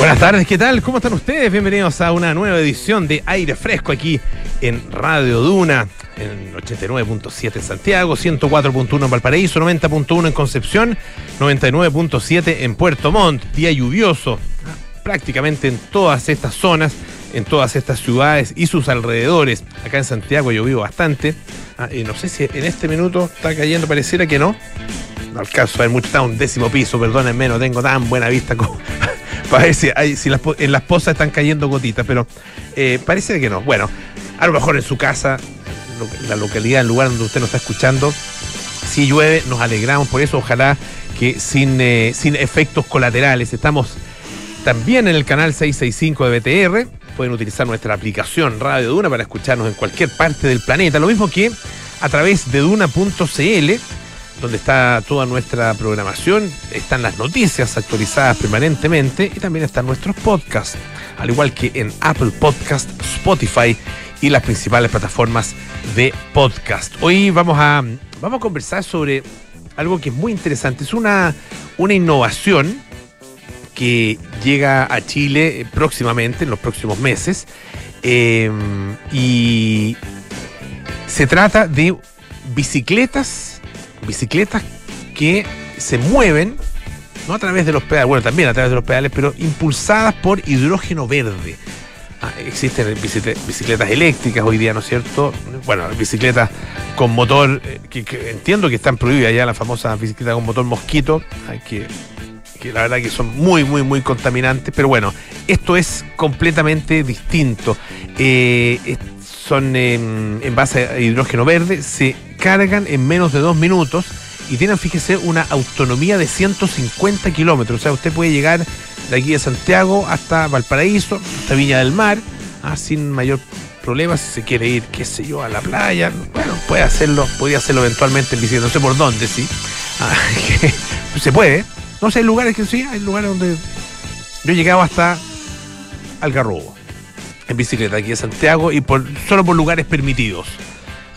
Buenas tardes, ¿qué tal? ¿Cómo están ustedes? Bienvenidos a una nueva edición de Aire Fresco aquí en Radio Duna, en 89.7 en Santiago, 104.1 en Valparaíso, 90.1 en Concepción, 99.7 en Puerto Montt, día lluvioso prácticamente en todas estas zonas, en todas estas ciudades y sus alrededores. Acá en Santiago llovió bastante. Ah, no sé si en este minuto está cayendo, pareciera que no. No alcanzo a ver mucho, está un décimo piso, perdónenme, no tengo tan buena vista como si, hay, si en las pozas están cayendo gotitas, pero eh, parece que no. Bueno, a lo mejor en su casa, la localidad, el lugar donde usted nos está escuchando, si llueve, nos alegramos por eso, ojalá que sin, eh, sin efectos colaterales. Estamos también en el canal 665 de BTR. Pueden utilizar nuestra aplicación Radio Duna para escucharnos en cualquier parte del planeta. Lo mismo que a través de duna.cl donde está toda nuestra programación, están las noticias actualizadas permanentemente y también están nuestros podcasts, al igual que en Apple Podcast, Spotify y las principales plataformas de podcast. Hoy vamos a, vamos a conversar sobre algo que es muy interesante, es una, una innovación que llega a Chile próximamente, en los próximos meses, eh, y se trata de bicicletas bicicletas que se mueven, no a través de los pedales, bueno, también a través de los pedales, pero impulsadas por hidrógeno verde. Ah, existen bicicletas eléctricas hoy día, ¿no es cierto? Bueno, bicicletas con motor, eh, que, entiendo que están prohibidas ya, las famosas bicicletas con motor mosquito, que, la verdad que son muy, muy, muy contaminantes, pero bueno, esto es completamente distinto. Eh, son en base a hidrógeno verde, se cargan en menos de dos minutos y tienen, fíjese, una autonomía de 150 kilómetros. O sea, usted puede llegar de aquí de Santiago hasta Valparaíso, hasta Viña del Mar, ah, sin mayor problema. Si se quiere ir, qué sé yo, a la playa, bueno, puede hacerlo, podría hacerlo eventualmente en bicicleta, no sé por dónde, sí. Ah, se puede. No sé, hay lugares que sí, hay lugares donde yo he llegado hasta Algarrobo en bicicleta aquí en Santiago y por, solo por lugares permitidos.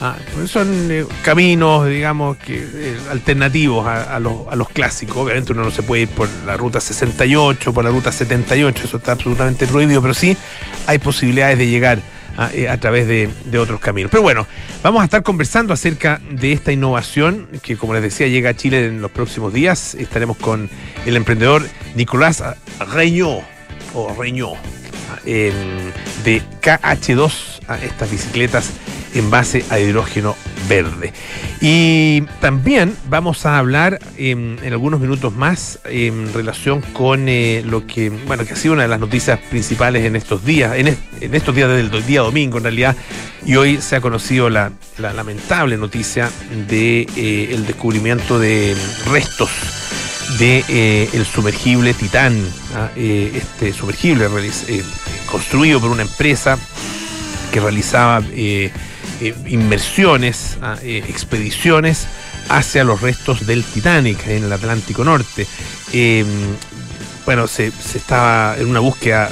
Ah, pues son eh, caminos, digamos, que eh, alternativos a, los, clásicos. Obviamente uno no se puede ir por la ruta 68, por la ruta 78, eso está absolutamente prohibido, pero sí hay posibilidades de llegar a, eh, través de, de, otros caminos. Pero bueno, vamos a estar conversando acerca de esta innovación que, como les decía, llega a Chile en los próximos días. Estaremos con el emprendedor Nicolás Reñó, o Reñó, de KH2 a estas bicicletas en base a hidrógeno verde. Y también vamos a hablar en algunos minutos más en relación con eh, lo que, bueno, que ha sido una de las noticias principales en estos días, en, estos días desde el día domingo en realidad, y hoy se ha conocido la, lamentable noticia de eh, el descubrimiento de restos de eh, el sumergible Titán, ¿ah? este sumergible construido por una empresa que realizaba eh, eh, inmersiones, ah, eh, expediciones hacia los restos del Titanic en el Atlántico Norte. Em, bueno, se, estaba en una búsqueda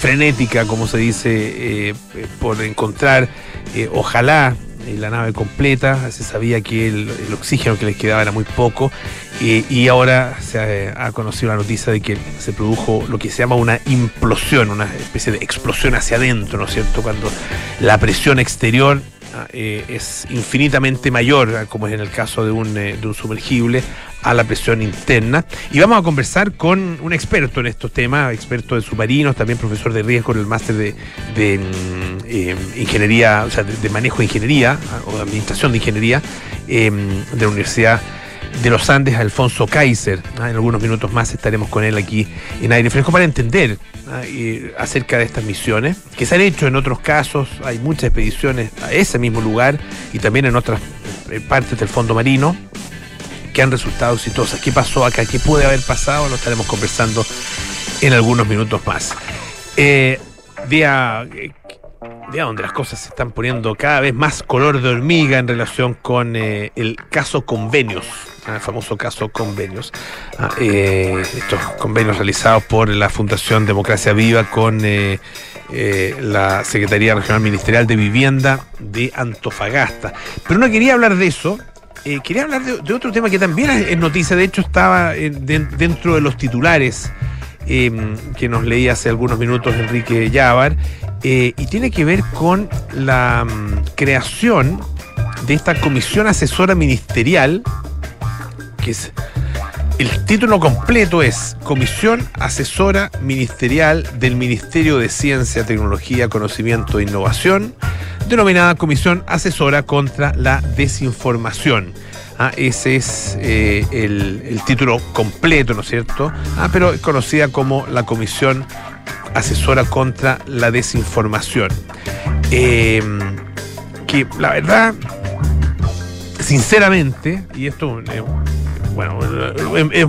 frenética, como se dice, por encontrar, ojalá, la nave completa, se sabía que el, oxígeno que les quedaba era muy poco y ahora se ha, conocido la noticia de que se produjo lo que se llama una implosión, una especie de explosión hacia adentro, ¿no es cierto? Cuando la presión exterior eh, es infinitamente mayor, ah, como es en el caso de un, eh, sumergible, a la presión interna. Y vamos a conversar con un experto en estos temas, experto de submarinos, también profesor de riesgo en el máster de, mm, eh, ingeniería, o sea, de, manejo de ingeniería ah, o de administración de ingeniería de la Universidad de los Andes, Alfonso Kaiser. Ah, en algunos minutos más estaremos con él aquí en aire fresco para entender ah, acerca de estas misiones que se han hecho en otros casos. Hay muchas expediciones a ese mismo lugar y también en otras eh, partes del fondo marino que han resultado exitosas. ¿Qué pasó acá? ¿Qué puede haber pasado? Lo estaremos conversando en algunos minutos más. Eh, día, eh, día donde las cosas se están poniendo cada vez más color de hormiga en relación con el caso convenios el famoso caso convenios, ah, eh, estos convenios realizados por la Fundación Democracia Viva con eh, eh, la Secretaría Regional Ministerial de Vivienda de Antofagasta. Pero no quería hablar de eso, quería hablar de, otro tema que también es noticia, de hecho estaba dentro de los titulares que nos leía hace algunos minutos Enrique Llávar, y tiene que ver con la mm, creación de esta comisión asesora ministerial, el título completo es Comisión Asesora Ministerial del Ministerio de Ciencia, Tecnología, Conocimiento e Innovación, denominada Comisión Asesora contra la Desinformación. Ah, ese es eh, el, título completo, ¿no es cierto? Ah, pero es conocida como la Comisión Asesora contra la Desinformación. Em, que la verdad, sinceramente, y esto es bueno, es,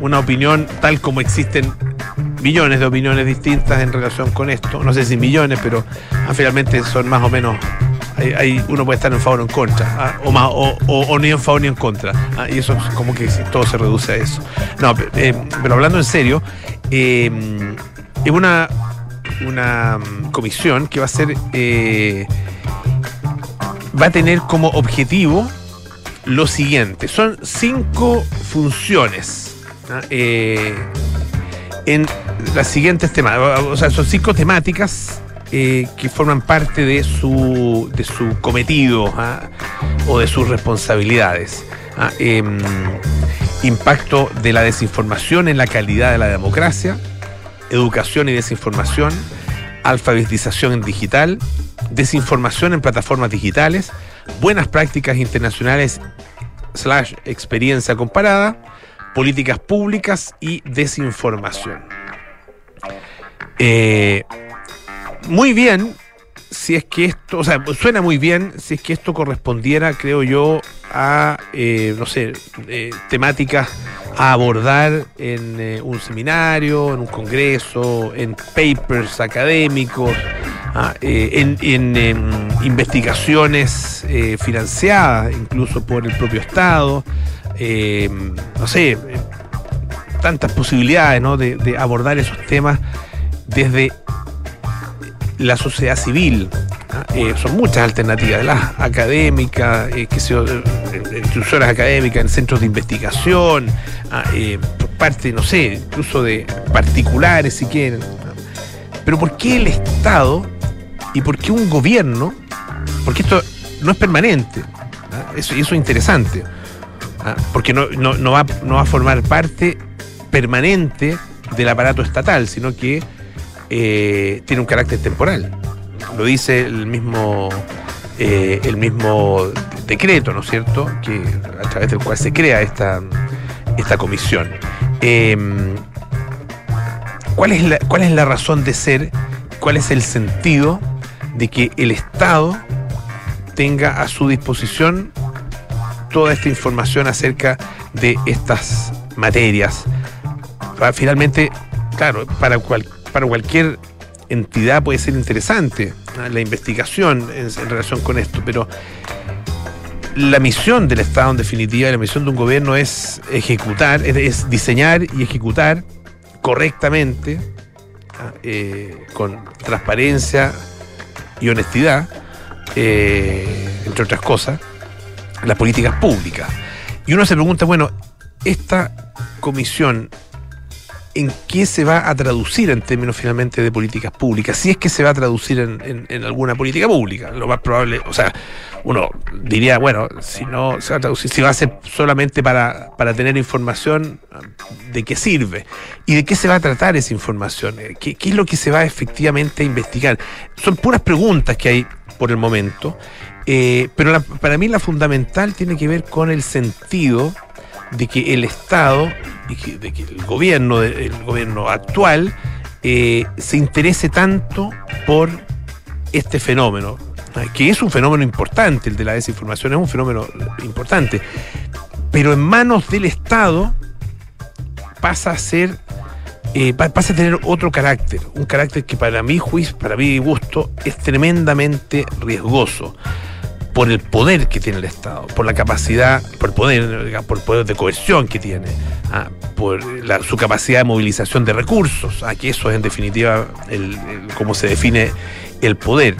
una opinión tal como existen millones de opiniones distintas en relación con esto. No sé si millones, pero ah, finalmente son más o menos. Hay, uno puede estar en favor o en contra, ah, o, más, o, ni en favor ni en contra. Ah, y eso es como que todo se reduce a eso. No, eh, pero hablando en serio, eh, es una, una comisión que va a ser. Eh, va a tener como objetivo lo siguiente. Son cinco funciones eh, en las siguientes temáticas. O sea, son cinco temáticas eh, que forman parte de su, de su cometido ¿ah? o de sus responsabilidades. ¿ah? Em, impacto de la desinformación en la calidad de la democracia, educación y desinformación, alfabetización digital, desinformación en plataformas digitales, buenas prácticas internacionales slash experiencia comparada, políticas públicas y desinformación. Eh, muy bien, si es que esto, o sea, suena muy bien si es que esto correspondiera, creo yo, a, eh, no sé, eh, temáticas a abordar en un seminario, en un congreso, en papers académicos, Ah, eh, en, investigaciones eh, financiadas incluso por el propio Estado, eh, no sé, tantas posibilidades de, abordar esos temas desde la sociedad civil. ¿ah? son muchas alternativas, las académicas, instituciones académicas, en centros de investigación, ¿ah? por parte, no sé, incluso de particulares si quieren. Pero ¿por qué el Estado y por qué un gobierno, porque esto no es permanente, ¿ah? eso, es interesante, ¿ah? porque no, va, no va a formar parte permanente del aparato estatal, sino que eh, tiene un carácter temporal. Lo dice el mismo, eh, el mismo decreto, ¿no es cierto?, que, a través del cual se crea esta, esta comisión. Em, ¿cuál, es la, ¿Cuál es la razón de ser? ¿Cuál es el sentido de que el Estado tenga a su disposición toda esta información acerca de estas materias. Finalmente, claro, para, para cualquier entidad puede ser interesante la investigación en, relación con esto, pero la misión del Estado en definitiva, la misión de un gobierno es ejecutar, es, diseñar y ejecutar correctamente, eh, con transparencia, y honestidad, eh, entre otras cosas, las políticas públicas. Y uno se pregunta, bueno, esta comisión, ¿en qué se va a traducir en términos finalmente de políticas públicas? Si es que se va a traducir en, alguna política pública, lo más probable, o sea, uno diría, bueno, si no se va a traducir, si va a ser solamente para, para tener información, ¿de qué sirve? ¿Y de qué se va a tratar esa información? ¿Qué, qué es lo que se va efectivamente a investigar? Son puras preguntas que hay por el momento, eh, pero para mí la fundamental tiene que ver con el sentido de que el Estado, y de que el gobierno, el gobierno actual, eh, se interese tanto por este fenómeno, que es un fenómeno importante, el de la desinformación es un fenómeno importante, pero en manos del Estado pasa a ser, eh, pasa a tener otro carácter, un carácter que para mi juicio, para mi gusto, es tremendamente riesgoso por el poder que tiene el Estado, por la capacidad, por el poder, por el poder de cohesión que tiene, ah, por su capacidad de movilización de recursos, aquí eso es en definitiva el, cómo se define el poder.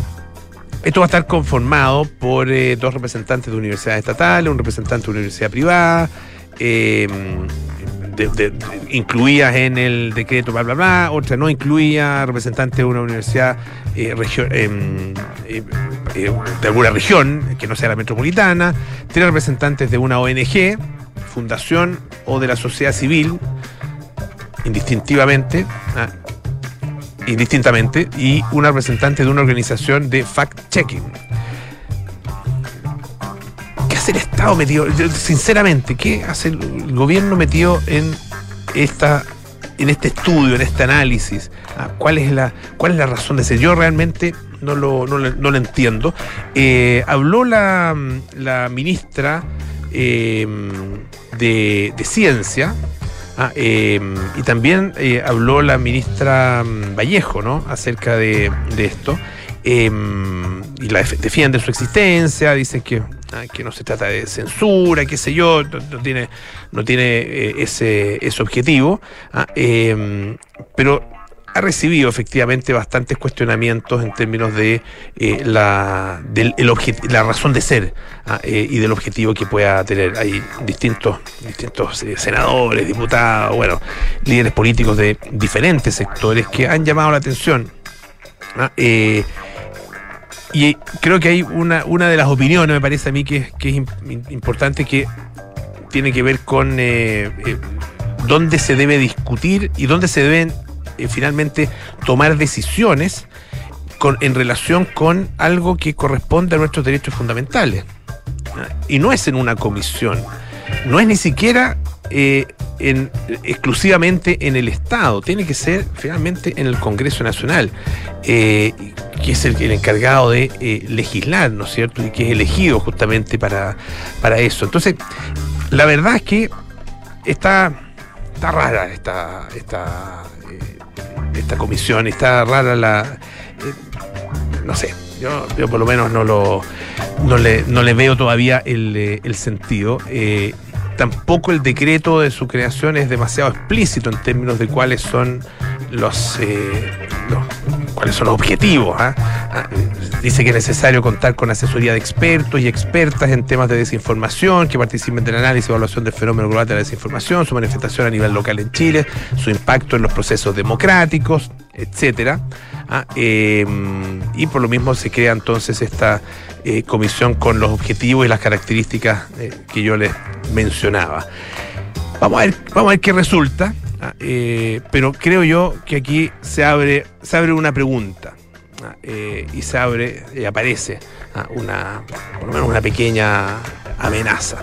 Esto va a estar conformado por eh, dos representantes de universidades estatales, un representante de universidad privada, em, incluías en el decreto, bla, bla, bla, otra no incluía representantes de una universidad eh, eh, eh, de alguna región, que no sea la metropolitana, tres representantes de una ONG, fundación o de la sociedad civil, indistintivamente, ah, indistintamente, y una representante de una organización de fact-checking el Estado metido? Sinceramente, ¿qué hace el gobierno metido en esta en este estudio, en este análisis? ¿Cuál es la, cuál es la razón de ser? Yo realmente no lo, no, lo entiendo. Eh, habló la, la ministra em, de, de, Ciencia. Ah, em, y también eh, habló la ministra mm, Vallejo, ¿no? Acerca de, de esto. Em, y la defiende su existencia, dicen que Ah, que no se trata de censura, qué sé yo, no, tiene, no tiene eh, ese, ese, objetivo, ah, pero ha recibido efectivamente bastantes cuestionamientos en términos de eh, la, la razón de ser ah, eh, y del objetivo que pueda tener. Hay distintos, distintos senadores, diputados, bueno, líderes políticos de diferentes sectores que han llamado la atención. Y creo que hay una, una de las opiniones, me parece a mí, que, que es importante, que tiene que ver con eh, eh, dónde se debe discutir y dónde se deben eh, finalmente tomar decisiones en relación con algo que corresponde a nuestros derechos fundamentales. Y no es en una comisión, no es ni siquiera en, exclusivamente en el Estado, tiene que ser finalmente en el Congreso Nacional, eh, que es el, encargado de eh, legislar, ¿no es cierto? Y que es elegido justamente para, para eso. Entonces, la verdad es que está, está rara esta, esta, eh, esta comisión, está rara la... no sé, yo, yo por lo menos no lo no le, no le veo todavía el, el sentido tampoco el decreto de su creación es demasiado explícito en términos de cuáles son los, eh, cuáles son los objetivos. ¿ah? Dice que es necesario contar con asesoría de expertos y expertas en temas de desinformación que participen del análisis y evaluación del fenómeno global de la desinformación, su manifestación a nivel local en Chile, su impacto en los procesos democráticos, etcétera. ¿ah? Em, y por lo mismo se crea entonces esta eh, comisión con los objetivos y las características eh, que yo les mencionaba. Vamos a ver, vamos a ver qué resulta, ¿ah? eh, pero creo yo que aquí se abre, se abre una pregunta ¿ah? y se abre, y aparece una, por lo menos una pequeña amenaza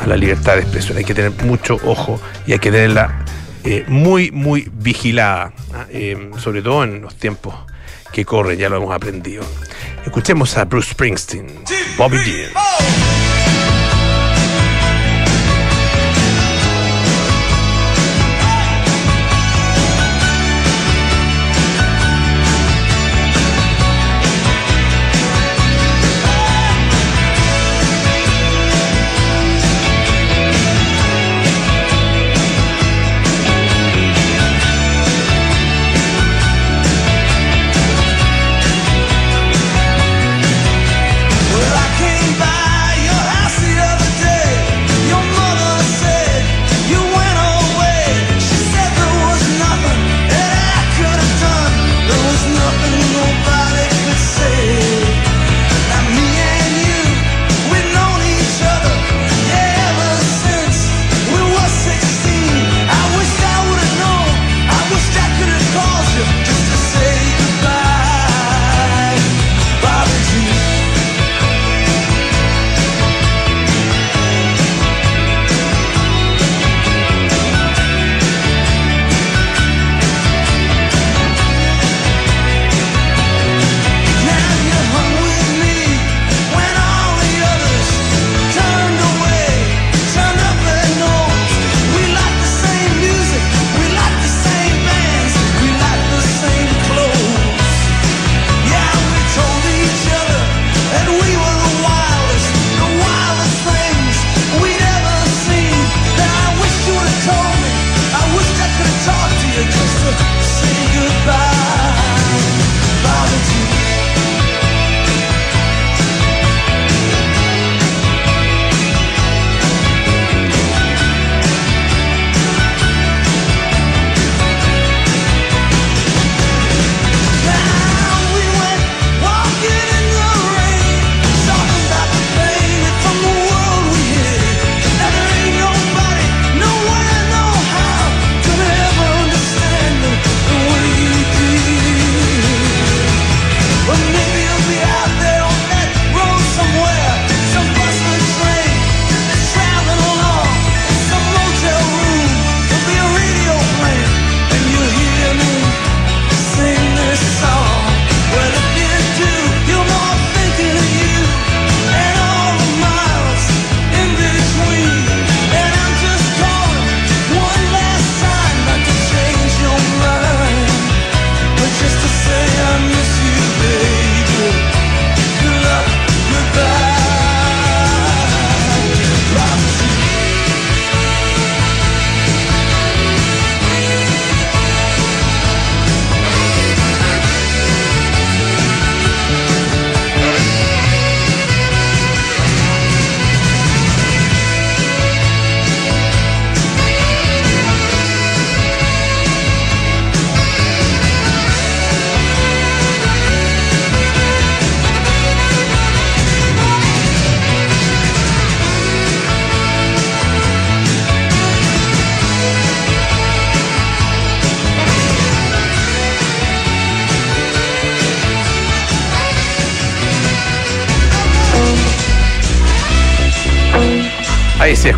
a la libertad de expresión. Hay que tener mucho ojo y hay que tenerla muy, muy vigilada, sobre todo en los tiempos que corren, ya lo hemos aprendido. Escuchemos a Bruce Springsteen, Bobby Dean.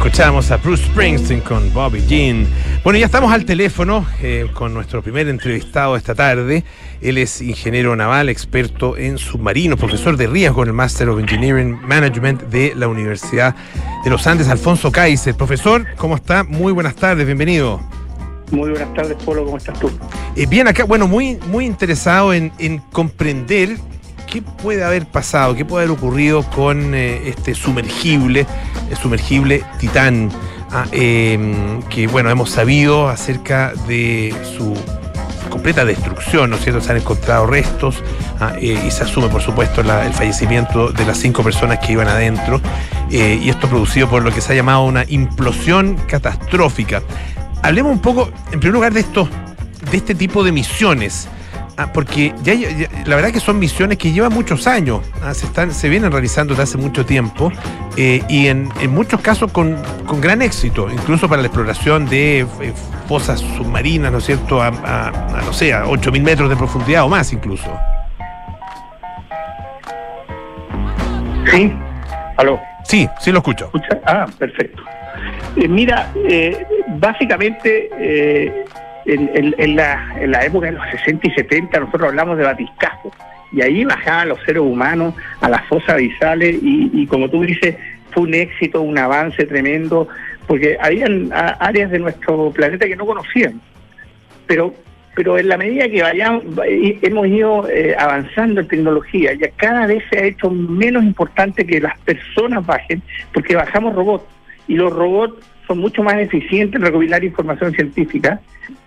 Escuchamos a Bruce Springsteen con Bobby Jean. Bueno, ya estamos al teléfono eh, con nuestro primer entrevistado esta tarde. Él es ingeniero naval, experto en submarinos, profesor de riesgo en el Master of Engineering Management de la Universidad de los Andes, Alfonso Kaiser. Profesor, ¿cómo está? Muy buenas tardes, bienvenido. Muy buenas tardes, Polo, ¿cómo estás tú? Eh, bien, acá, bueno, muy, muy interesado en, en comprender qué puede haber pasado, qué puede haber ocurrido con eh, este sumergible, el sumergible Titán, ah, em, que bueno, hemos sabido acerca de su completa destrucción, ¿no es cierto? Se han encontrado restos ah, eh, y se asume, por supuesto, el fallecimiento de las cinco personas que iban adentro. Eh, y esto producido por lo que se ha llamado una implosión catastrófica. Hablemos un poco, en primer lugar, de esto, de este tipo de misiones. Ah, porque ya, la verdad que son misiones que llevan muchos años, ah, se, están, se vienen realizando desde hace mucho tiempo eh, y en, muchos casos con, gran éxito, incluso para la exploración de eh, fosas submarinas, ¿no es cierto?, a, no sé, a 8.000 metros de profundidad o más incluso. Sí, aló. Sí, sí lo escucho. Ah, perfecto. Eh, mira, básicamente en, la, época de los 60 y 70 nosotros hablamos de batiscafo y ahí bajaban los seres humanos a las fosas abisales y, como tú dices, fue un éxito, un avance tremendo, porque habían áreas de nuestro planeta que no conocían. Pero pero en la medida que vayamos, hemos ido eh, avanzando en tecnología, ya cada vez se ha hecho menos importante que las personas bajen, porque bajamos robots, y los robots son mucho más eficientes en recopilar información científica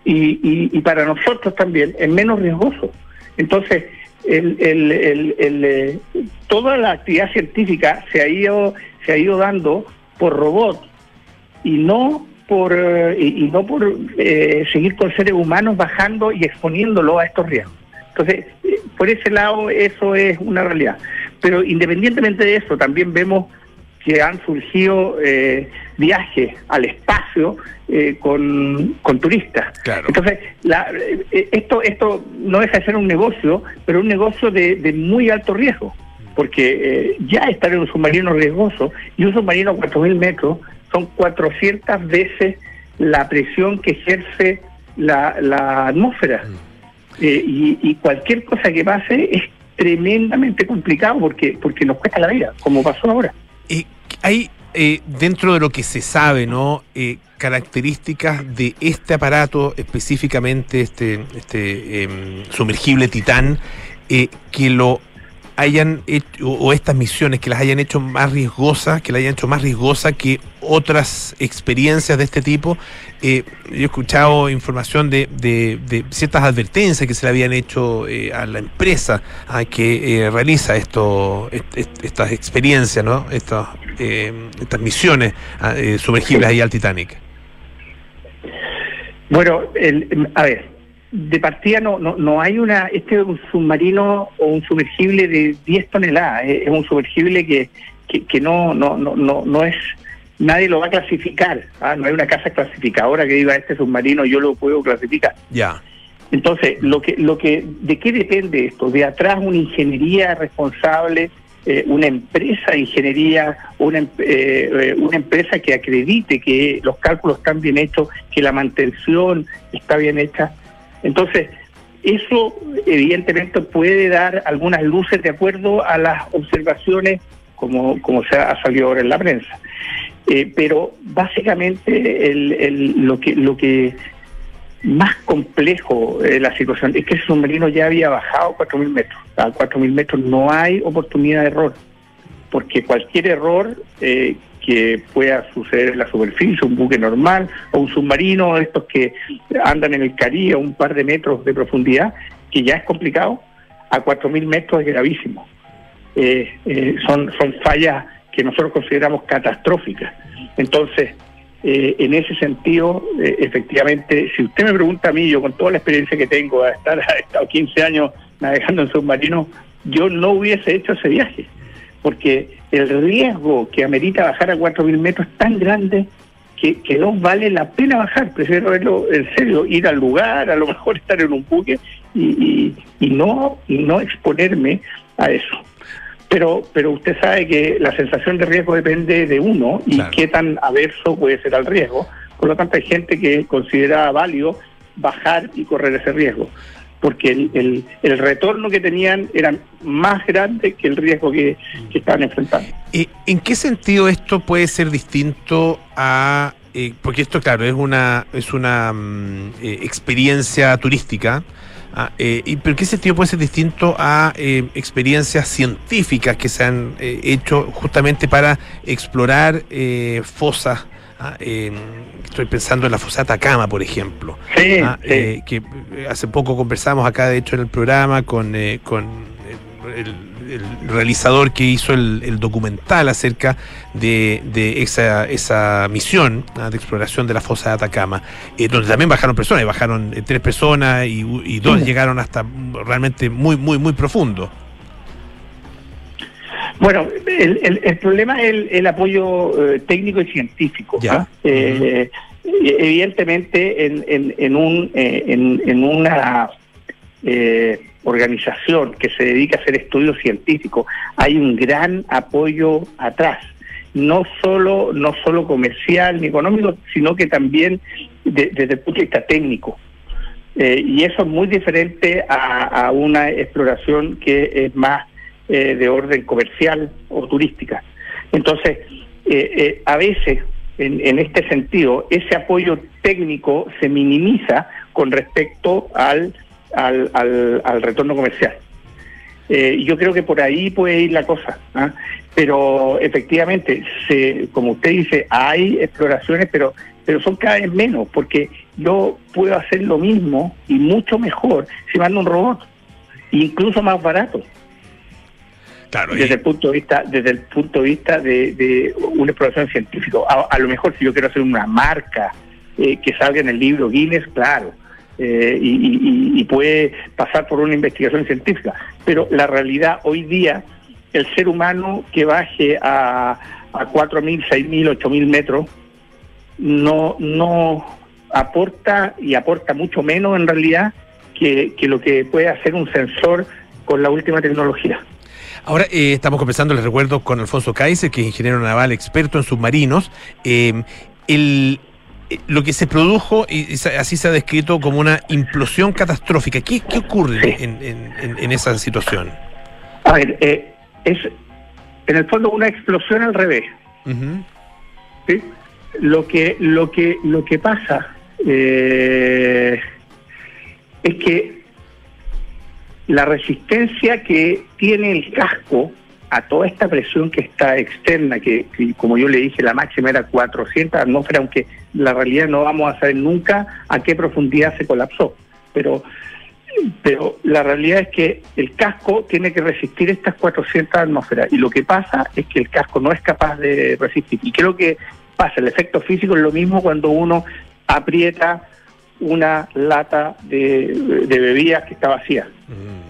y, para nosotros también es menos riesgoso. Entonces, el, eh, toda la actividad científica se ha ido se ha ido dando por robots y no por eh, y, no por eh, seguir con seres humanos bajando y exponiéndolo a estos riesgos. Entonces, por ese lado eso es una realidad. Pero independientemente de eso, también vemos que han surgido eh, viajes al espacio eh, con, turistas. Entonces, eh, esto, esto no deja de ser un negocio, pero un negocio de, muy alto riesgo, porque ya estar en un submarino riesgoso y un submarino a 4.000 metros son 400 veces la presión que ejerce la, atmósfera. Mm. y, y cualquier cosa que pase es tremendamente complicado porque porque nos cuesta la vida, como pasó ahora. Eh, hay eh, dentro de lo que se sabe, ¿no? Eh, características de este aparato, específicamente este, este em, sumergible Titán, que lo hayan hecho, o estas misiones que las hayan hecho más riesgosas, que la hayan hecho más riesgosa que otras experiencias de este tipo. Eh, yo he escuchado información de, de, ciertas advertencias que se le habían hecho eh, a la empresa a que eh, realiza esto, estas experiencias, ¿no? estas, estas misiones sumergibles ahí al Titanic. Bueno, el, a ver, de partida no, no, no hay una, este es un submarino o un sumergible de 10 toneladas, es, un sumergible que, que, no, no, no, no, no es, nadie lo va a clasificar, ¿ah? no hay una casa clasificadora que diga este submarino yo lo puedo clasificar. Ya. Entonces, lo que, lo que, ¿de qué depende esto? De atrás una ingeniería responsable, eh, una empresa de ingeniería, una, eh, eh, una empresa que acredite que los cálculos están bien hechos, que la mantención está bien hecha. Entonces, eso evidentemente puede dar algunas luces de acuerdo a las observaciones como, como se ha salido ahora en la prensa. Eh, pero básicamente el, lo que lo que más complejo de la situación es que ese submarino ya había bajado 4.000 metros. A 4.000 metros no hay oportunidad de error, porque cualquier error eh, que pueda suceder en la superficie, un buque normal o un submarino, estos que andan en el Caribe a un par de metros de profundidad, que ya es complicado, a 4.000 metros es gravísimo. Eh, eh, son, son fallas que nosotros consideramos catastróficas. Entonces, eh, en ese sentido, efectivamente, si usted me pregunta a mí, yo con toda la experiencia que tengo, a estar estado 15 años navegando en submarino, yo no hubiese hecho ese viaje porque el riesgo que amerita bajar a 4.000 metros es tan grande que, no vale la pena bajar. Prefiero verlo en serio, ir al lugar, a lo mejor estar en un buque y, y, no, y no exponerme a eso. Pero, pero usted sabe que la sensación de riesgo depende de uno y qué tan averso puede ser al riesgo. Por lo tanto, hay gente que considera válido bajar y correr ese riesgo, porque el, el, retorno que tenían era más grande que el riesgo que, estaban enfrentando. ¿En qué sentido esto puede ser distinto a eh, porque esto, claro, es una, es una mm, eh, experiencia turística, ah, eh, y, pero ¿qué sentido puede ser distinto a experiencias científicas que se han hecho justamente para explorar fosas? Ah, estoy pensando en la fosa Atacama, por ejemplo, ah, que hace poco conversamos acá, de hecho, en el programa con, con el el realizador que hizo el, documental acerca de, esa, esa misión ¿ah? de exploración de la fosa de Atacama, eh, donde también bajaron personas, bajaron eh, tres personas y, dos llegaron hasta realmente muy, muy, muy profundo. Bueno, el, el, problema es el, apoyo eh, técnico y científico. ¿ah? evidentemente, en, en, en, un, en, en una organización que se dedica a hacer estudios científicos, hay un gran apoyo atrás, no solo, no solo comercial ni económico, sino que también desde el punto de vista técnico. Eh, y eso es muy diferente a, una exploración que es más eh, de orden comercial o turística. Entonces, eh, a veces, en, en este sentido, ese apoyo técnico se minimiza con respecto al al, al, al retorno comercial. Eh, yo creo que por ahí puede ir la cosa, ¿ah? pero efectivamente, se, como usted dice, hay exploraciones, pero pero son cada vez menos, porque yo puedo hacer lo mismo y mucho mejor si mando un robot, incluso más barato. Claro, desde el punto de vista desde el punto de vista de, una exploración científica a, lo mejor si yo quiero hacer una marca eh, que salga en el libro Guinness claro eh, y, puede pasar por una investigación científica. Pero la realidad hoy día, el ser humano que baje a, a 4.000, 6.000, 8.000 metros, no, no aporta y aporta mucho menos en realidad que, que lo que puede hacer un sensor con la última tecnología. Ahora eh, estamos conversando, les recuerdo, con Alfonso Kaiser, que es ingeniero naval experto en submarinos. Eh, el, lo que se produjo, y así se ha descrito como una implosión catastrófica. ¿Qué, qué ocurre en, esa situación? A ver, eh, es en el fondo una explosión al revés. Lo que lo que lo que pasa eh, es que la resistencia que tiene el casco a toda esta presión que está externa, que, como yo le dije, la máxima era 400 atmósferas, aunque la realidad no vamos a saber nunca a qué profundidad se colapsó. Pero, pero la realidad es que el casco tiene que resistir estas 400 atmósferas y lo que pasa es que el casco no es capaz de resistir. Y creo que pasa, el efecto físico es lo mismo cuando uno aprieta una lata de, de bebidas que está vacía. Mm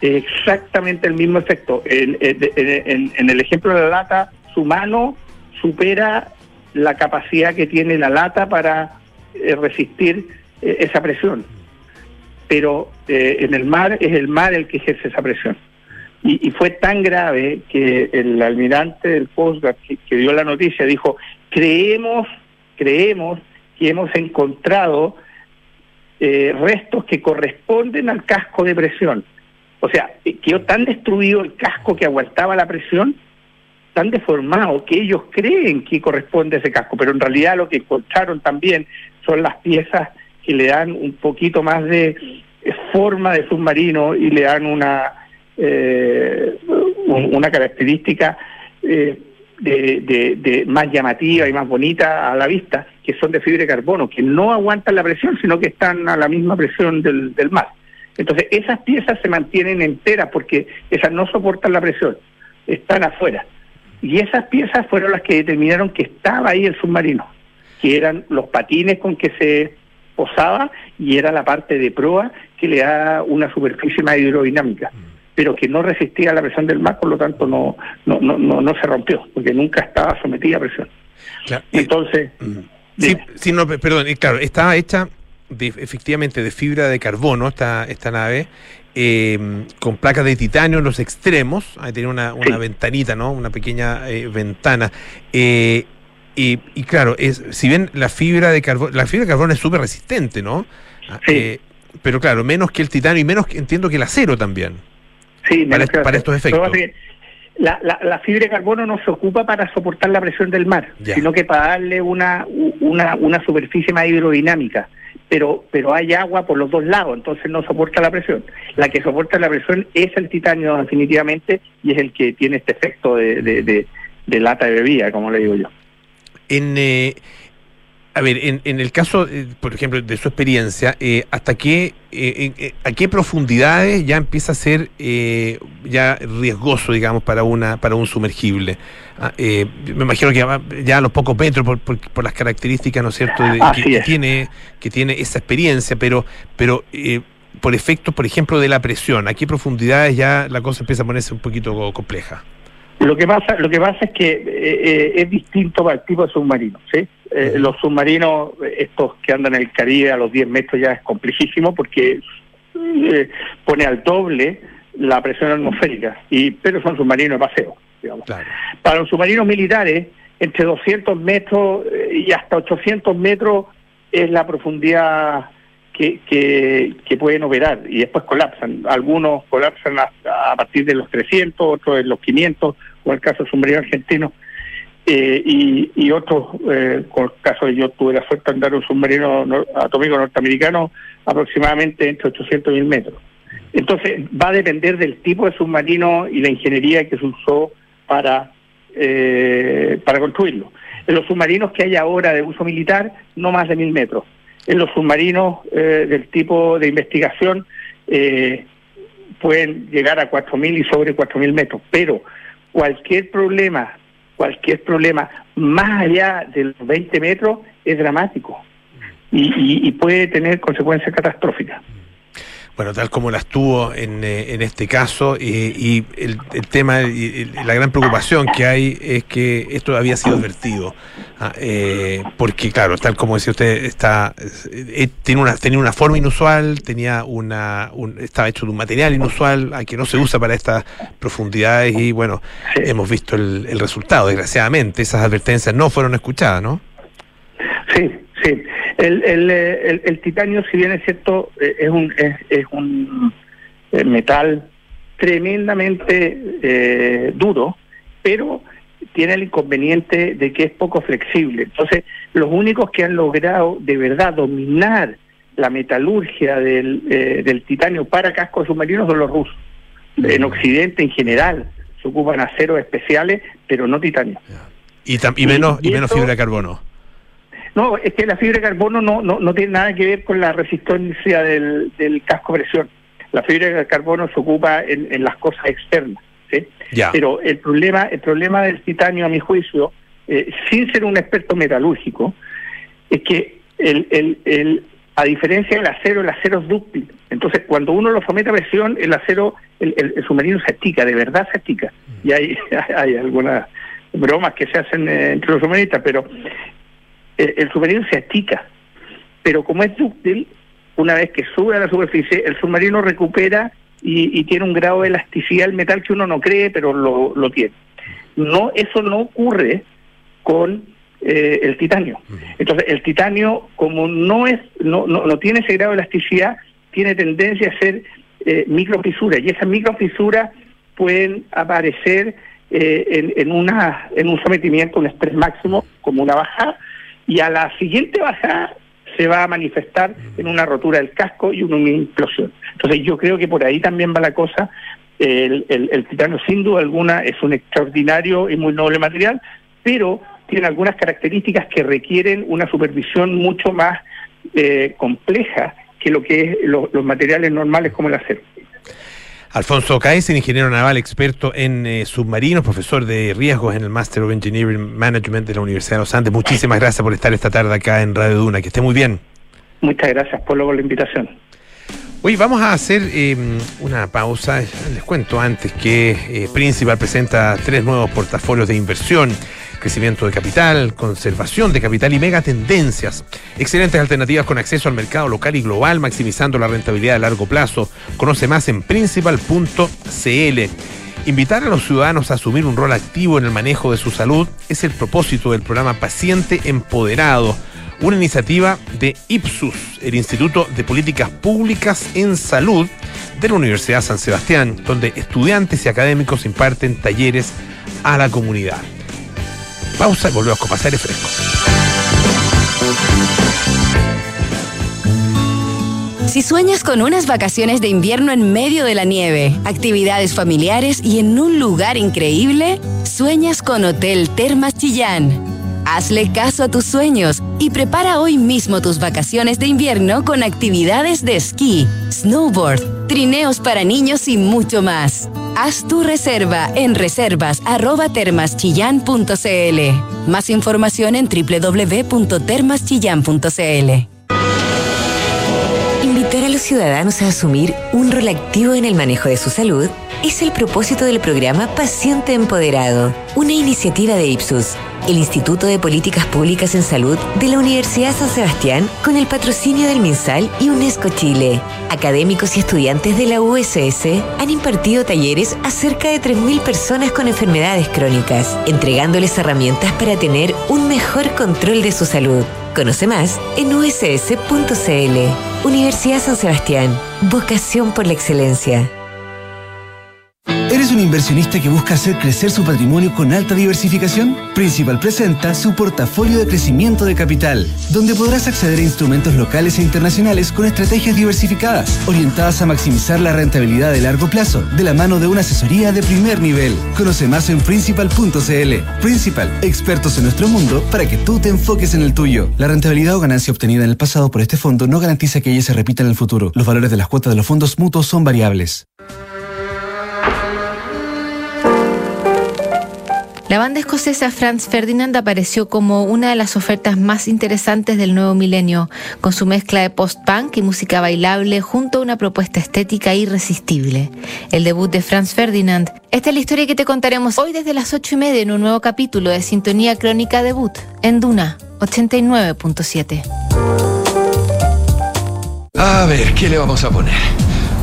exactamente el mismo efecto. En, el ejemplo de la lata, su mano supera la capacidad que tiene la lata para eh, resistir eh, esa presión. Pero eh, en el mar es el mar el que ejerce esa presión. Y, fue tan grave que el almirante del Coast que, que, dio la noticia dijo, creemos, creemos que hemos encontrado restos que corresponden al casco de presión. O sea, eh, quedó tan destruido el casco que aguantaba la presión, tan deformado que ellos creen que corresponde a ese casco, pero en realidad lo que encontraron también son las piezas que le dan un poquito más de eh, forma de submarino y le dan una eh, una característica de, de, más llamativa y más bonita a la vista, que son de fibra de carbono, que no aguantan la presión, sino que están a la misma presión del, del mar. Entonces, esas piezas se mantienen enteras porque esas no soportan la presión, están afuera. Y esas piezas fueron las que determinaron que estaba ahí el submarino, que eran los patines con que se posaba y era la parte de proa que le da una superficie más hidrodinámica, pero que no resistía a la presión del mar, por lo tanto no, no, no, no, se rompió, porque nunca estaba sometida a presión. Entonces... Sí, sí, perdón, claro, estaba hecha efectivamente de fibra de carbono esta, esta nave eh, con placas de titanio en los extremos, ahí tiene una, una ventanita, ¿no? Una pequeña eh, ventana. y, y, claro, es, si bien la fibra de carbono, la fibra de carbono es súper resistente, ¿no? pero claro, menos que el titanio y menos que, entiendo que el acero también. Sí, para, para estos efectos la, la, fibra de carbono no se ocupa para soportar la presión del mar, sino que para darle una, una, una superficie más hidrodinámica. Pero, pero hay agua por los dos lados, entonces no soporta la presión. La que soporta la presión es el titanio definitivamente y es el que tiene este efecto de, de, de, lata de bebida, como le digo yo. En, eh, a ver, en, en el caso, eh, por ejemplo, de su experiencia, eh, ¿hasta qué, eh, a qué profundidades ya empieza a ser ya riesgoso, digamos, para una para un sumergible? Ah, me imagino que ya a los pocos metros, por, por, las características, ¿no es cierto?, que, tiene que tiene esa experiencia, pero pero por efectos, por ejemplo, de la presión, ¿a qué profundidades ya la cosa empieza a ponerse un poquito compleja? Lo que pasa, lo que pasa es que es distinto para el tipo de submarino, ¿sí? Eh, los submarinos, estos que andan en el Caribe a los 10 metros ya es complejísimo porque eh, pone al doble la presión atmosférica, y pero son submarinos de paseo. Digamos. Para los submarinos militares, entre 200 metros eh, y hasta 800 metros es la profundidad que, que, pueden operar y después colapsan. Algunos colapsan a, a, partir de los 300, otros en los 500, o el caso del submarino argentino eh, y, y otros, eh, con el caso de yo tuve la suerte de andar un submarino atómico norteamericano aproximadamente entre 800 mil metros. Entonces va a depender del tipo de submarino y la ingeniería que se usó para, eh, para construirlo. En los submarinos que hay ahora de uso militar, no más de mil metros. En los submarinos eh, del tipo de investigación pueden llegar a 4.000 y sobre 4.000 metros, pero cualquier problema cualquier problema más allá de los 20 metros es dramático y, puede tener consecuencias catastróficas bueno, tal como las tuvo en, eh, en este caso, y el, tema, y la gran preocupación que hay es que esto había sido advertido, ah, eh, porque claro, tal como decía usted, está, eh, tiene una, tenía una forma inusual, tenía una, estaba hecho de un material inusual, a que no se usa para estas profundidades, y bueno, hemos visto el, el resultado, desgraciadamente, esas advertencias no fueron escuchadas, ¿no? Sí, sí. El, el, el, el, titanio, si bien es cierto, eh, es un, es, un eh, metal tremendamente eh, duro, pero tiene el inconveniente de que es poco flexible. Entonces, los únicos que han logrado de verdad dominar la metalurgia del, del titanio para cascos submarinos son los rusos. En Occidente, en general, se ocupan aceros especiales, pero no titanio. Y, y menos, y, menos fibra de carbono. No, es que la fibra de carbono no, no, no tiene nada que ver con la resistencia del, del casco presión. La fibra de carbono se ocupa en, en las cosas externas. ¿sí? Pero el problema, el problema del titanio, a mi juicio, eh, sin ser un experto metalúrgico, es que el, el, el, a diferencia del acero, el acero es dúctil. Entonces, cuando uno lo somete a presión, el acero, el, el, submarino se estica, de verdad se estica. Mm. Y hay, hay algunas bromas que se hacen eh, entre los submarinistas, pero el, submarino se estica, pero como es dúctil, una vez que sube a la superficie, el submarino recupera y, tiene un grado de elasticidad del metal que uno no cree, pero lo, lo tiene. No, eso no ocurre con eh, el titanio. Entonces, el titanio, como no es, no, no, no tiene ese grado de elasticidad, tiene tendencia a ser eh, microfisuras, y esas microfisuras pueden aparecer eh, en, en, una, en un sometimiento, un estrés máximo, como una bajada, y a la siguiente bajada se va a manifestar en una rotura del casco y una implosión. Entonces yo creo que por ahí también va la cosa. El, el, titanio sin duda alguna es un extraordinario y muy noble material, pero tiene algunas características que requieren una supervisión mucho más eh, compleja que lo que es los materiales normales como el acero. Alfonso Caes, ingeniero naval experto en eh, submarinos, profesor de riesgos en el Master of Engineering Management de la Universidad de los Andes. Muchísimas gracias por estar esta tarde acá en Radio Duna. Que esté muy bien. Muchas gracias, por la invitación. Hoy vamos a hacer em, una pausa. Les cuento antes que eh, Principal presenta tres nuevos portafolios de inversión crecimiento de capital, conservación de capital y megatendencias. Excelentes alternativas con acceso al mercado local y global, maximizando la rentabilidad a largo plazo. Conoce más en principal.cl. Invitar a los ciudadanos a asumir un rol activo en el manejo de su salud es el propósito del programa Paciente Empoderado, una iniciativa de IPSUS, el Instituto de Políticas Públicas en Salud de la Universidad San Sebastián, donde estudiantes y académicos imparten talleres a la comunidad. Pausa y volvemos con Pasar Fresco. Si sueñas con unas vacaciones de invierno en medio de la nieve, actividades familiares y en un lugar increíble, sueñas con Hotel Termas Chillán. Hazle caso a tus sueños y prepara hoy mismo tus vacaciones de invierno con actividades de esquí, snowboard, trineos para niños y mucho más. Haz tu reserva en reservas@termaschillan.cl. Más información en www.termaschillan.cl. Los ciudadanos a asumir un rol activo en el manejo de su salud es el propósito del programa Paciente Empoderado, una iniciativa de Ipsus el Instituto de Políticas Públicas en Salud de la Universidad San Sebastián con el patrocinio del MinSal y UNESCO Chile. Académicos y estudiantes de la USS han impartido talleres a cerca de 3.000 personas con enfermedades crónicas, entregándoles herramientas para tener un mejor control de su salud. Conoce más en uss.cl. Universidad San Sebastián. Vocación por la excelencia. ¿Eres un inversionista que busca hacer crecer su patrimonio con alta diversificación? Principal presenta su portafolio de crecimiento de capital, donde podrás acceder a instrumentos locales e internacionales con estrategias diversificadas, orientadas a maximizar la rentabilidad de largo plazo, de la mano de una asesoría de primer nivel. Conoce más en principal.cl. Principal, expertos en nuestro mundo para que tú te enfoques en el tuyo. La rentabilidad o ganancia obtenida en el pasado por este fondo no garantiza que ella se repita en el futuro. Los valores de las cuotas de los fondos mutuos son variables. La banda escocesa Franz Ferdinand apareció como una de las ofertas más interesantes del nuevo milenio, con su mezcla de post-punk y música bailable junto a una propuesta estética irresistible. El debut de Franz Ferdinand. Esta es la historia que te contaremos hoy desde las ocho y media en un nuevo capítulo de Sintonía Crónica Debut en Duna 89.7. A ver, ¿qué le vamos a poner?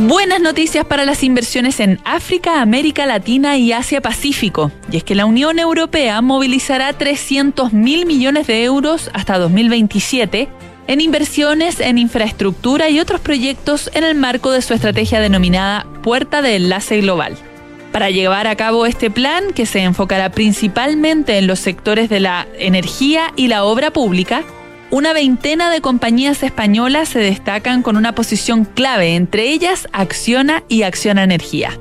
Buenas noticias para las inversiones en África, América Latina y Asia Pacífico. Y es que la Unión Europea movilizará 300 mil millones de euros hasta 2027 en inversiones en infraestructura y otros proyectos en el marco de su estrategia denominada Puerta de Enlace Global. Para llevar a cabo este plan, que se enfocará principalmente en los sectores de la energía y la obra pública, una veintena de compañías españolas se destacan con una posición clave, entre ellas Acciona y Acciona Energía.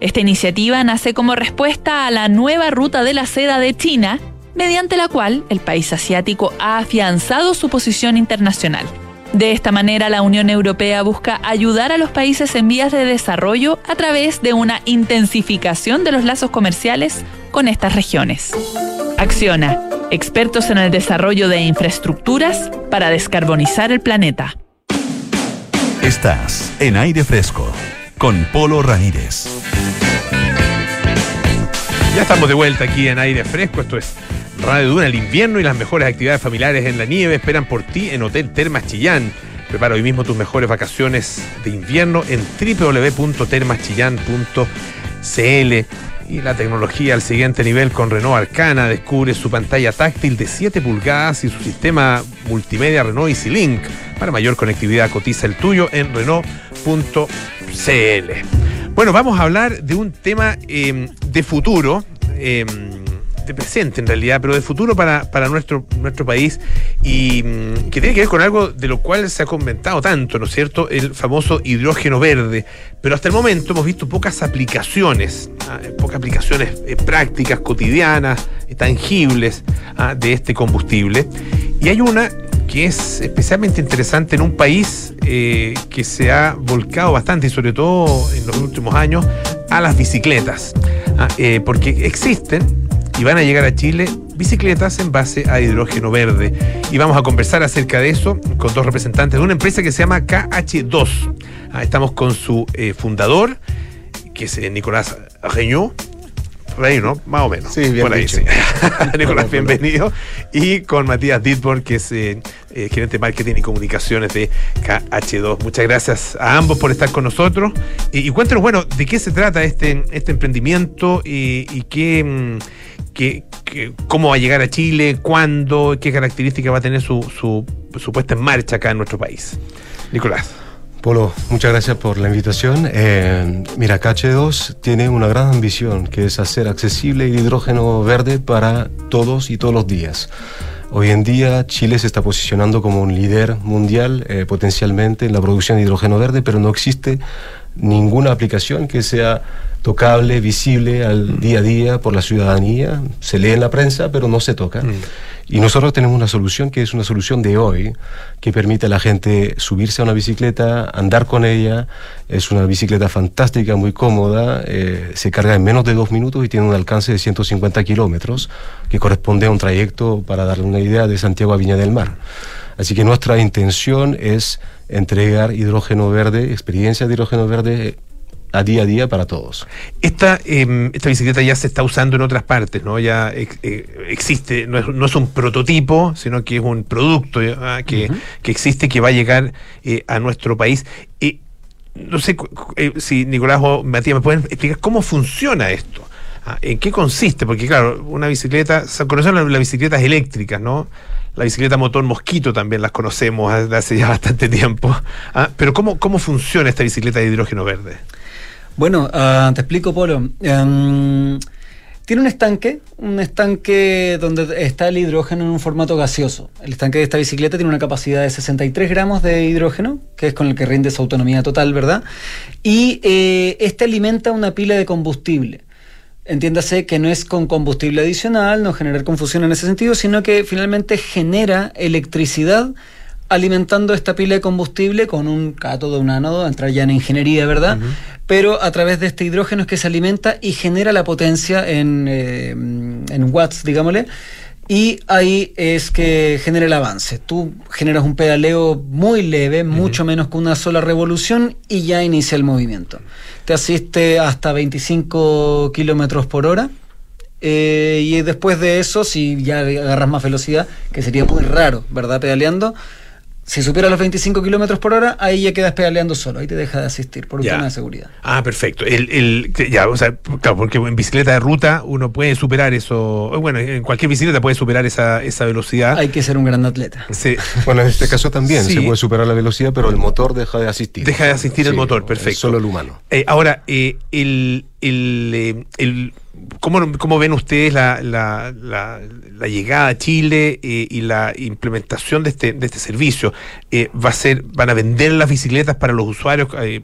Esta iniciativa nace como respuesta a la nueva ruta de la seda de China, mediante la cual el país asiático ha afianzado su posición internacional. De esta manera, la Unión Europea busca ayudar a los países en vías de desarrollo a través de una intensificación de los lazos comerciales con estas regiones. Acciona expertos en el desarrollo de infraestructuras para descarbonizar el planeta. Estás en aire fresco con Polo Ramírez. Ya estamos de vuelta aquí en aire fresco. Esto es Radio Duna, el invierno y las mejores actividades familiares en la nieve esperan por ti en Hotel Termas Chillán. Prepara hoy mismo tus mejores vacaciones de invierno en www.termaschillán.cl Y la tecnología al siguiente nivel con Renault Arcana descubre su pantalla táctil de 7 pulgadas y su sistema multimedia Renault EasyLink. Para mayor conectividad cotiza el tuyo en Renault.cl. Bueno, vamos a hablar de un tema eh, de futuro. Eh, de presente en realidad, pero de futuro para, para nuestro, nuestro país y mm, que tiene que ver con algo de lo cual se ha comentado tanto, ¿no es cierto? El famoso hidrógeno verde. Pero hasta el momento hemos visto pocas aplicaciones, ¿ah? pocas aplicaciones eh, prácticas, cotidianas, eh, tangibles ¿ah? de este combustible. Y hay una que es especialmente interesante en un país eh, que se ha volcado bastante, y sobre todo en los últimos años, a las bicicletas. ¿ah? Porque existen y van a llegar a Chile bicicletas en base a hidrógeno verde. Y vamos a conversar acerca de eso con dos representantes de una empresa que se llama KH2. Ah, estamos con su eh, fundador, que es eh, Nicolás Reñó. Por ahí, ¿no? Más o menos. Sí, bien Por ahí, dicho. sí. Nicolás, bienvenido. Y con Matías Ditborn, que es eh, eh, gerente de marketing y comunicaciones de KH2. Muchas gracias a ambos por estar con nosotros. Y, y cuéntenos, bueno, de qué se trata este, este emprendimiento y, y qué, qué- qué- cómo va a llegar a Chile, cuándo, qué características va a tener su, su, su puesta en marcha acá en nuestro país. Nicolás. Polo, muchas gracias por la invitación. Eh, mira, KH2 tiene una gran ambición que es hacer accesible el hidrógeno verde para todos y todos los días. Hoy en día Chile se está posicionando como un líder mundial eh, potencialmente en la producción de hidrógeno verde, pero no existe ninguna aplicación que sea tocable, visible al día a día por la ciudadanía. Se lee en la prensa, pero no se toca. Y nosotros tenemos una solución que es una solución de hoy, que permite a la gente subirse a una bicicleta, andar con ella. Es una bicicleta fantástica, muy cómoda, eh, se carga en menos de dos minutos y tiene un alcance de 150 kilómetros, que corresponde a un trayecto, para darle una idea, de Santiago a Viña del Mar. Así que nuestra intención es entregar hidrógeno verde, experiencia de hidrógeno verde a día a día para todos. Esta, eh, esta bicicleta ya se está usando en otras partes, ¿no? Ya ex- eh, existe, no es, no es un prototipo, sino que es un producto ¿ah? que, que existe, que va a llegar eh, a nuestro país. Eh, no sé eh, si Nicolás o Matías me pueden explicar cómo funciona esto. Ah, ¿En qué consiste? Porque claro, una bicicleta, conocen las bicicletas eléctricas, ¿no? La bicicleta motor mosquito también las conocemos desde hace ya bastante tiempo. Ah, Pero ¿cómo, ¿cómo funciona esta bicicleta de hidrógeno verde? Bueno, ah, te explico, Polo. Em, tiene un estanque, un estanque donde está el hidrógeno en un formato gaseoso. El estanque de esta bicicleta tiene una capacidad de 63 gramos de hidrógeno, que es con el que rinde su autonomía total, ¿verdad? Y eh, este alimenta una pila de combustible. Entiéndase que no es con combustible adicional, no generar confusión en ese sentido, sino que finalmente genera electricidad alimentando esta pila de combustible con un cátodo, un ánodo, entrar ya en ingeniería, ¿verdad? Pero a través de este hidrógeno es que se alimenta y genera la potencia en, eh, en watts, digámosle. Y ahí es que genera el avance. Tú generas un pedaleo muy leve, mucho menos que una sola revolución, y ya inicia el movimiento. Te asiste hasta 25 kilómetros por hora. eh, y después de eso, si ya agarras más velocidad, que sería muy raro, ¿verdad? Pedaleando, si supera los 25 kilómetros por hora, ahí ya quedas pedaleando solo, ahí te deja de asistir por un Ya. tema de seguridad. Ah, perfecto. El, el, ya, o sea, claro, porque en bicicleta de ruta uno puede superar eso. Bueno, en cualquier bicicleta puede superar esa, esa velocidad. Hay que ser un gran atleta. Sí. Bueno, en este caso también Sí. se puede superar la velocidad, pero el motor deja de asistir. Deja de asistir el motor, perfecto. Solo el humano. Eh, ahora, eh, el, el, eh, el- ¿cómo, cómo ven ustedes la, la, la- la llegada a Chile eh, y la implementación de este, de este servicio? Eh, ¿Va a ser, van a vender las bicicletas para los usuarios, eh,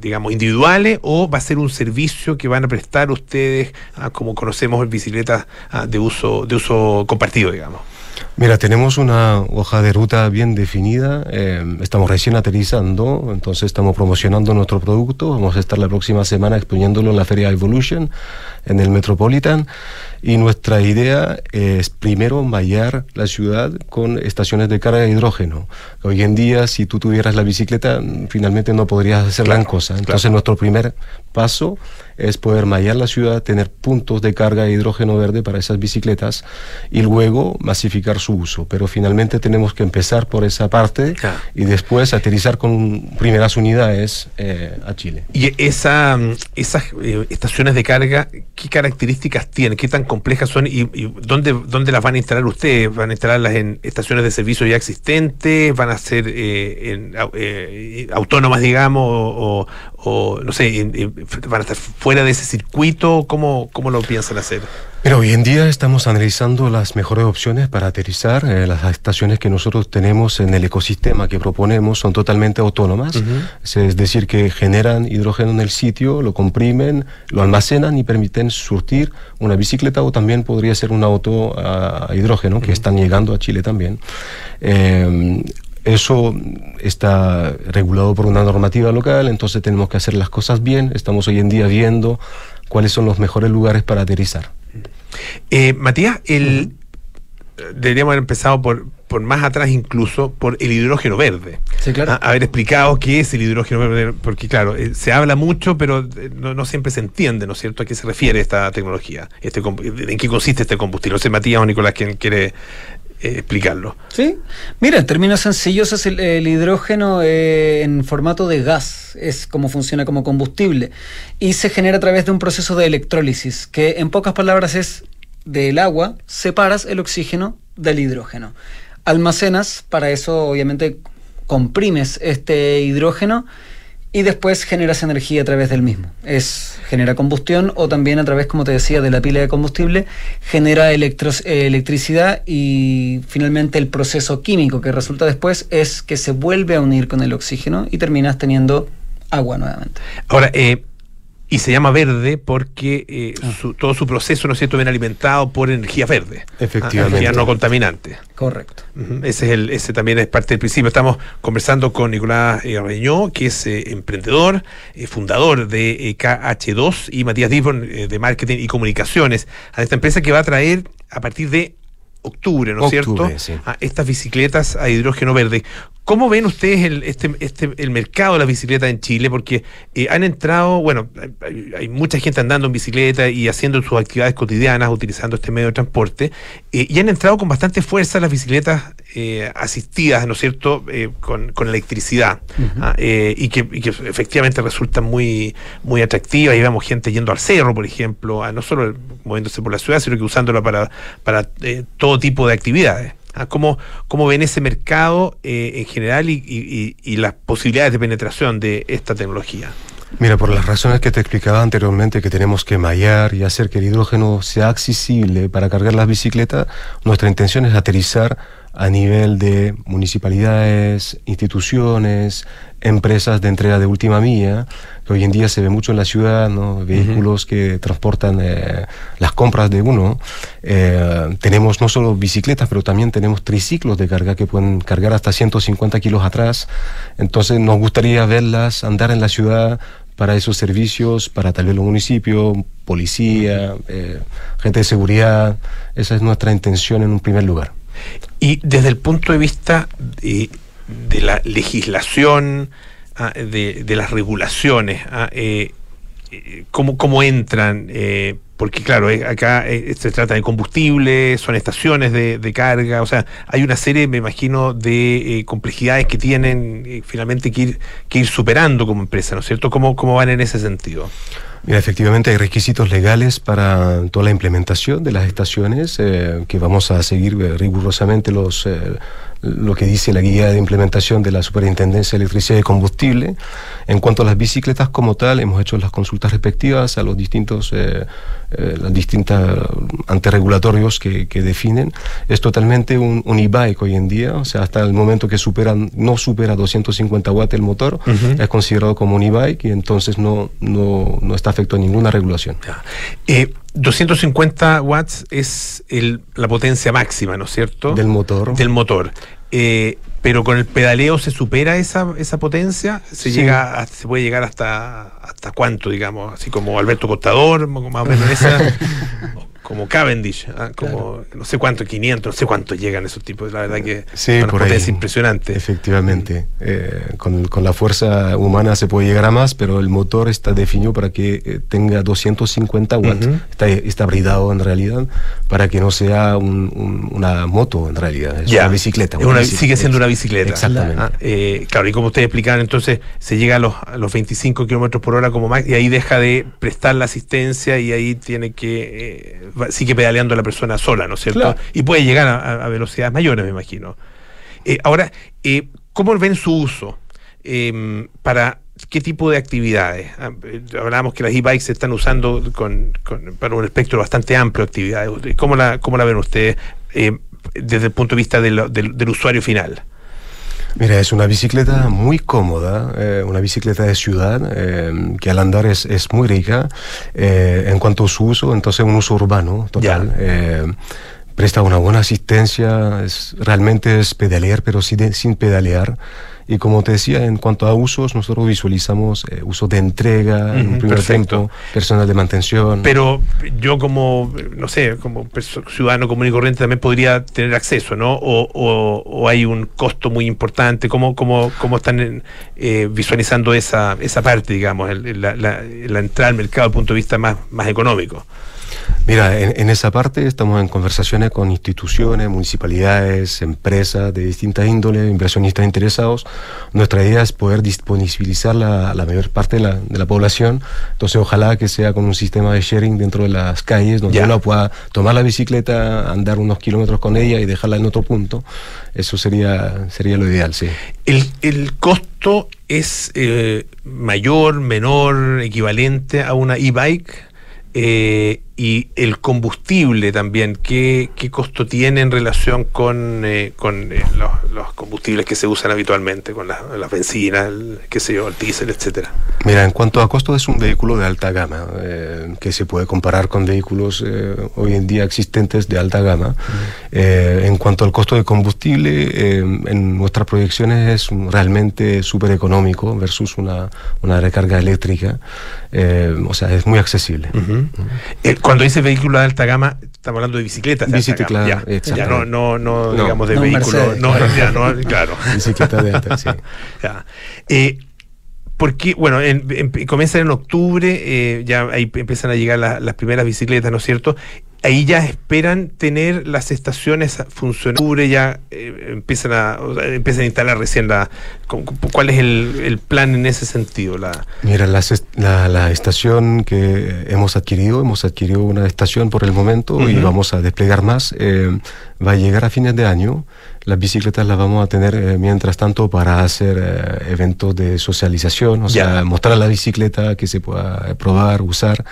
digamos, individuales, o va a ser un servicio que van a prestar ustedes, ah, como conocemos, bicicletas ah, de uso, de uso compartido, digamos? Mira, tenemos una hoja de ruta bien definida, eh, estamos recién aterrizando, entonces estamos promocionando nuestro producto, vamos a estar la próxima semana exponiéndolo en la Feria Evolution en el Metropolitan y nuestra idea es primero mallar la ciudad con estaciones de carga de hidrógeno. Hoy en día, si tú tuvieras la bicicleta, finalmente no podrías hacer gran cosa. Entonces, nuestro primer paso es poder mallar la ciudad, tener puntos de carga de hidrógeno verde para esas bicicletas y luego masificar su uso, pero finalmente tenemos que empezar por esa parte y después aterrizar con primeras unidades eh, a Chile. ¿Y esa, esas eh, estaciones de carga, qué características tienen? ¿Qué tan complejas son? ¿Y, dónde, dónde las van a instalar ustedes? ¿Van a instalarlas en estaciones de servicio ya existentes? ¿Van a ser autónomas, digamos? O, o no sé, van a estar fuera de ese circuito? ¿Cómo, cómo lo piensan hacer? Pero hoy en día estamos analizando las mejores opciones para aterrizar. Eh, las estaciones que nosotros tenemos en el ecosistema que proponemos son totalmente autónomas, es decir, que generan hidrógeno en el sitio, lo comprimen, lo almacenan y permiten surtir una bicicleta o también podría ser un auto a, hidrógeno, que están llegando a Chile también. Eh, eso está regulado por una normativa local, entonces tenemos que hacer las cosas bien. Estamos hoy en día viendo cuáles son los mejores lugares para aterrizar. Eh, Matías, el, deberíamos haber empezado por, por más atrás incluso, por el hidrógeno verde. Sí, claro. haber explicado qué es el hidrógeno verde, porque claro, eh, se habla mucho, pero eh, no, siempre se entiende, ¿no es cierto?, a qué se refiere esta tecnología, este, en qué consiste este combustible. No sé, Matías o Nicolás, quien quiere explicarlo. Sí, mira, en términos sencillos es el, hidrógeno eh, en formato de gas, es como funciona como combustible y se genera a través de un proceso de electrólisis, que en pocas palabras es del agua, separas el oxígeno del hidrógeno. Almacenas, para eso obviamente comprimes este hidrógeno y después generas energía a través del mismo. Es genera combustión o también a través, como te decía, de la pila de combustible genera electricidad y finalmente el proceso químico que resulta después es que se vuelve a unir con el oxígeno y terminas teniendo agua nuevamente. Ahora, eh, y se llama verde porque eh, ah. todo su proceso, ¿no es cierto?, viene alimentado por energía verde. Efectivamente. energía no contaminante. Correcto. ese, es el, ese también es parte del principio. Estamos conversando con Nicolás eh, Reñó, que es eh, emprendedor, fundador de KH2, y Matías Dibon, de Marketing y Comunicaciones, a esta empresa que va a traer a partir de octubre, ¿no es cierto? A estas bicicletas a hidrógeno verde. ¿Cómo ven ustedes el, este, este, el mercado de las bicicletas en Chile? Porque eh, han entrado, bueno, hay, mucha gente andando en bicicleta y haciendo sus actividades cotidianas utilizando este medio de transporte, eh, y han entrado con bastante fuerza las bicicletas eh, asistidas, ¿no es cierto?, con, electricidad, ¿ah? y, que, efectivamente resultan muy, muy atractivas. Y vemos gente yendo al cerro, por ejemplo, no solo moviéndose por la ciudad, sino que usándola para, para todo tipo de actividades. ¿Cómo, cómo ven ese mercado eh, en general y, las posibilidades de penetración de esta tecnología? Mira, por las razones que te explicaba anteriormente, que tenemos que mallar y hacer que el hidrógeno sea accesible para cargar las bicicletas, nuestra intención es aterrizar a nivel de municipalidades, instituciones, empresas de entrega de última milla, que hoy en día se ve mucho en la ciudad, ¿no? vehículos que transportan eh, las compras de uno. Eh, tenemos no solo bicicletas, pero también tenemos triciclos de carga que pueden cargar hasta 150 kilos atrás. Entonces nos gustaría verlas andar en la ciudad para esos servicios, para tal vez los municipios, policía, eh, gente de seguridad. Esa es nuestra intención en un primer lugar. Y desde el punto de vista de, la legislación, ah, de, las regulaciones, ah, eh, eh, ¿cómo, entran? Eh, porque claro, acá se trata de combustible, son estaciones de, carga, o sea, hay una serie, me imagino, de complejidades que tienen finalmente que ir, que ir superando como empresa, ¿no es cierto? ¿Cómo, cómo van en ese sentido? Mira, efectivamente hay requisitos legales para toda la implementación de las estaciones eh, que vamos a seguir eh, rigurosamente los, eh, lo que dice la guía de implementación de la Superintendencia de Electricidad y Combustible. En cuanto a las bicicletas como tal, hemos hecho las consultas respectivas a los distintos, eh, las distintas anterregulatorios que, que, definen. Es totalmente un, e-bike hoy en día, o sea, hasta el momento que superan, no supera 250 watts el motor, es considerado como un e-bike y entonces no, no, no está afecto a ninguna regulación. 250 watts es la potencia máxima, ¿no es cierto? Del motor. Del motor. Eh, pero con el pedaleo se supera esa, esa potencia, se llega se puede llegar hasta hasta cuánto, digamos, así como Alberto Costador, más o menos esa. como Cavendish, ¿ah? como no sé cuánto, 500, no sé cuánto llegan esos tipos. La verdad que Sí, una por ahí. potencia impresionante. Efectivamente. Eh, con, con la fuerza humana se puede llegar a más, pero el motor está definido para que eh, tenga 250 watts. Está, está bridado en realidad para que no sea un- un- una moto en realidad. Es una bicicleta. Es una una- bicicleta. sigue siendo una bicicleta. Exactamente. Ah, eh, claro, y como ustedes explicaban, entonces se llega a los, a los 25 kilómetros por hora como más y ahí deja de prestar la asistencia y ahí tiene que, eh, sigue pedaleando la persona sola, ¿no es cierto? Claro. Y puede llegar a, a velocidades mayores, me imagino. Eh, ahora, eh, ¿cómo ven su uso? Eh, ¿Para qué tipo de actividades? Ah, eh, Hablábamos que las e-bikes se están usando con, con- para un espectro bastante amplio de actividades. ¿Cómo la, cómo la ven ustedes eh, desde el punto de vista del- del- del usuario final? Mira, es una bicicleta muy cómoda, eh, una bicicleta de ciudad eh, que al andar es, es muy rica. eh, en cuanto a su uso, entonces un uso urbano total. eh, presta una buena asistencia, es, realmente es pedalear, pero sin pedalear. Y como te decía, en cuanto a usos, nosotros visualizamos eh, uso de entrega en un primer perfecto. tiempo, personal de mantención. Pero yo como, no sé, como ciudadano común y corriente también podría tener acceso, ¿no? O, o- o hay un costo muy importante. ¿Cómo, cómo, cómo están eh, visualizando esa, esa parte, digamos, el- el- la, la- la entrada al mercado desde el punto de vista más, más económico? Mira, en, en esa parte estamos en conversaciones con instituciones, municipalidades, empresas de distintas índoles, inversionistas interesados. Nuestra idea es poder disponibilizar la, la mayor parte de la, de la población. Entonces, ojalá que sea con un sistema de sharing dentro de las calles, donde Ya. uno pueda tomar la bicicleta, andar unos kilómetros con ella y dejarla en otro punto. Eso sería, sería lo ideal, sí. ¿El, el costo es eh, mayor, menor, equivalente a una e-bike? Eh, y el combustible también, ¿qué, qué costo tiene en relación con, eh, con eh, los, los combustibles que se usan habitualmente, con la, la benzina, el, qué sé yo, el diésel, etcétera? Mira, en cuanto a costo, es un vehículo de alta gama, eh, que se puede comparar con vehículos eh, hoy en día existentes de alta gama. En cuanto al costo de combustible, en nuestras proyecciones es un- realmente súper económico versus una, una recarga eléctrica. O sea, es muy accesible. Eh, cuando dice vehículo de alta gama, estamos hablando de bicicletas de Bicicleta, alta gama. Ya, ya no, no, no, No, digamos de no vehículo. Mercedes. No, ya, no, claro. Bicicleta de alta, sí. Ya. Eh, porque, bueno, en- en- comienzan en octubre, eh, ya ahí empiezan a llegar la- las primeras bicicletas, ¿no es cierto? Ahí ya esperan tener las estaciones funcionando, ya eh, empiezan a o sea, empiezan a instalar recién la cu- cu- ¿cuál es el, el plan en ese sentido? La, Mira, est- la, la estación que hemos adquirido, hemos adquirido una estación por el momento y vamos a desplegar más. eh, va a llegar a fines de año. Las bicicletas las vamos a tener eh, mientras tanto para hacer eh, eventos de socialización, o sea, mostrar la bicicleta que se pueda probar, usar.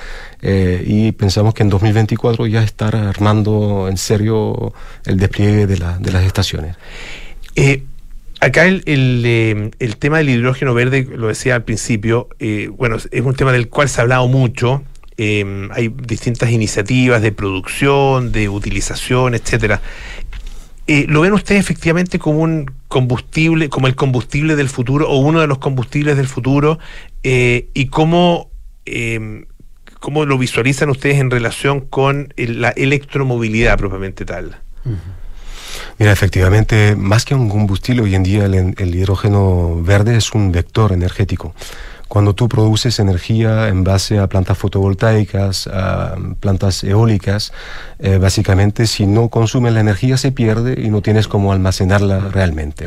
eh, y pensamos que en 2024 ya estar armando en serio el despliegue de, la- de las estaciones. Eh, acá el, el, el tema del hidrógeno verde, lo decía al principio, bueno, es un tema del cual se ha hablado mucho. Eh, hay distintas iniciativas de producción, de utilización, etcétera. Eh, ¿Lo ven ustedes efectivamente como un combustible, como el combustible del futuro o uno de los combustibles del futuro? Eh, ¿Y cómo, eh, cómo lo visualizan ustedes en relación con el- la electromovilidad propiamente tal? Mira, efectivamente, más que un combustible, hoy en día el hidrógeno verde es un vector energético. Cuando tú produces energía en base a plantas fotovoltaicas, a plantas eólicas, eh, básicamente si no consumes la energía se pierde y no tienes cómo almacenarla realmente.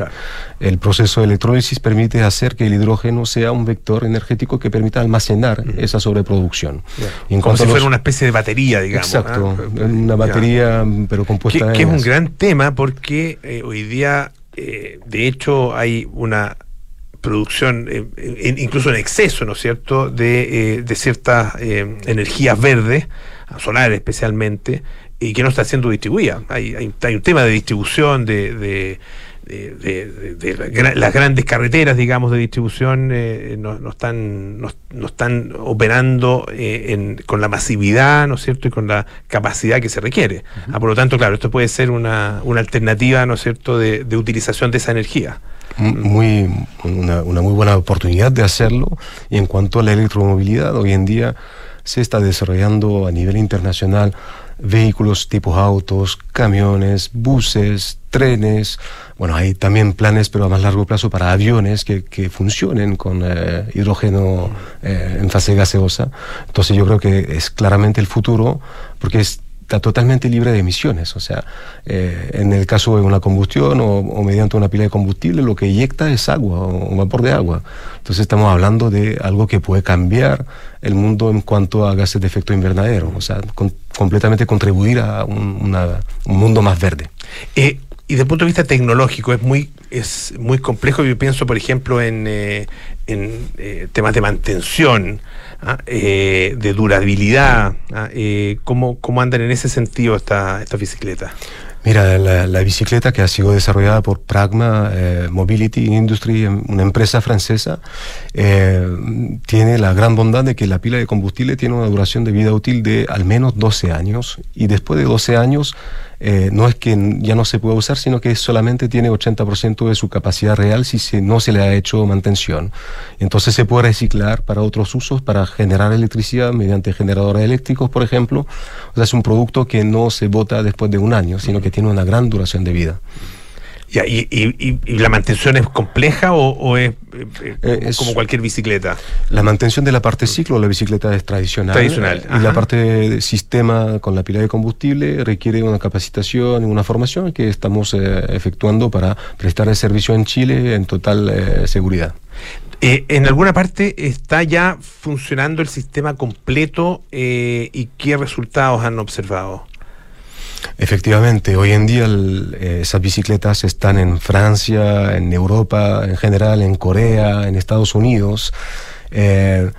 El proceso de electrólisis permite hacer que el hidrógeno sea un vector energético que permita almacenar esa sobreproducción. Y en Como si los- fuera una especie de batería, digamos. Exacto, ¿ah? una batería pero que, compuesta que es en un gran tema porque eh, hoy día, eh, de hecho, hay una producción, eh, incluso en exceso, ¿no es cierto?, de, eh, de ciertas eh, energías verdes, solares especialmente, y que no está siendo distribuida. Hay, hay, hay un tema de distribución de de, las grandes carreteras, digamos, de distribución eh, no, no están no, no están operando eh, en- con la masividad, ¿no es cierto?, y con la capacidad que se requiere. Ah, por lo tanto, claro, esto puede ser una, una alternativa, ¿no es cierto?, de, de utilización de esa energía. Muy una, una muy buena oportunidad de hacerlo y en cuanto a la electromovilidad hoy en día se está desarrollando a nivel internacional vehículos tipo autos, camiones, buses, trenes. Bueno, hay también planes, pero a más largo plazo, para aviones que, que funcionen con eh, hidrógeno eh, en fase gaseosa. Entonces yo creo que es claramente el futuro, porque es está totalmente libre de emisiones. O sea, eh, en el caso de una combustión o, o, mediante una pila de combustible, lo que eyecta es agua o vapor de agua. Entonces estamos hablando de algo que puede cambiar el mundo en cuanto a gases de efecto invernadero. O sea, con, completamente contribuir a un, una, un mundo más verde. Eh, y desde el punto de vista tecnológico es muy es muy complejo. Yo pienso, por ejemplo, en, eh, en eh, temas de mantención, ¿ah? eh, de durabilidad. ¿ah? Eh, ¿cómo, ¿Cómo andan en ese sentido esta, esta bicicleta? Mira, la, la, bicicleta que ha sido desarrollada por Pragma eh, Mobility Industry, una empresa francesa, eh, tiene la gran bondad de que la pila de combustible tiene una duración de vida útil de al menos 12 años y después de 12 años eh, no es que ya no se pueda usar, sino que solamente tiene 80% de su capacidad real si se, no se le ha hecho mantención. Entonces se puede reciclar para otros usos, para generar electricidad mediante generadores eléctricos, por ejemplo. O sea, es un producto que no se bota después de un año, sino que tiene una gran duración de vida. Ya, y, y, y, la mantención es compleja o, o es, eh, es, como cualquier bicicleta? La mantención de la parte ciclo, la bicicleta es tradicional. Tradicional. y la parte de sistema con la pila de combustible requiere una capacitación y una formación que estamos eh, efectuando para prestar el servicio en Chile en total eh, seguridad. Eh, ¿En alguna parte está ya funcionando el sistema completo eh, y qué resultados han observado? Efectivamente, hoy en día el, eh, esas bicicletas están en Francia, en Europa en general, en Corea, en Estados Unidos. Eh,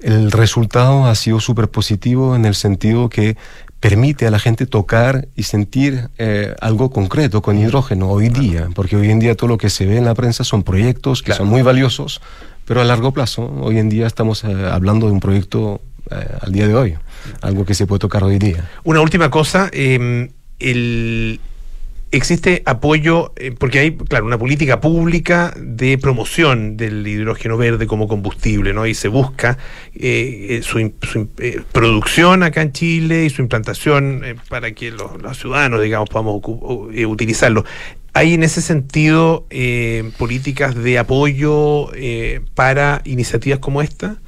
el resultado ha sido súper positivo en el sentido que permite a la gente tocar y sentir eh, algo concreto con hidrógeno hoy día, porque hoy en día todo lo que se ve en la prensa son proyectos que claro. son muy valiosos, pero a largo plazo, hoy en día estamos eh, hablando de un proyecto al día de hoy, algo que se puede tocar hoy día. Una última cosa, eh, el, existe apoyo, eh, porque hay, claro, una política pública de promoción del hidrógeno verde como combustible, ¿no? Y se busca eh, su, su eh, producción acá en Chile y su implantación para que los, los, ciudadanos, digamos, podamos utilizarlo. ¿Hay en ese sentido políticas de apoyo para iniciativas como esta?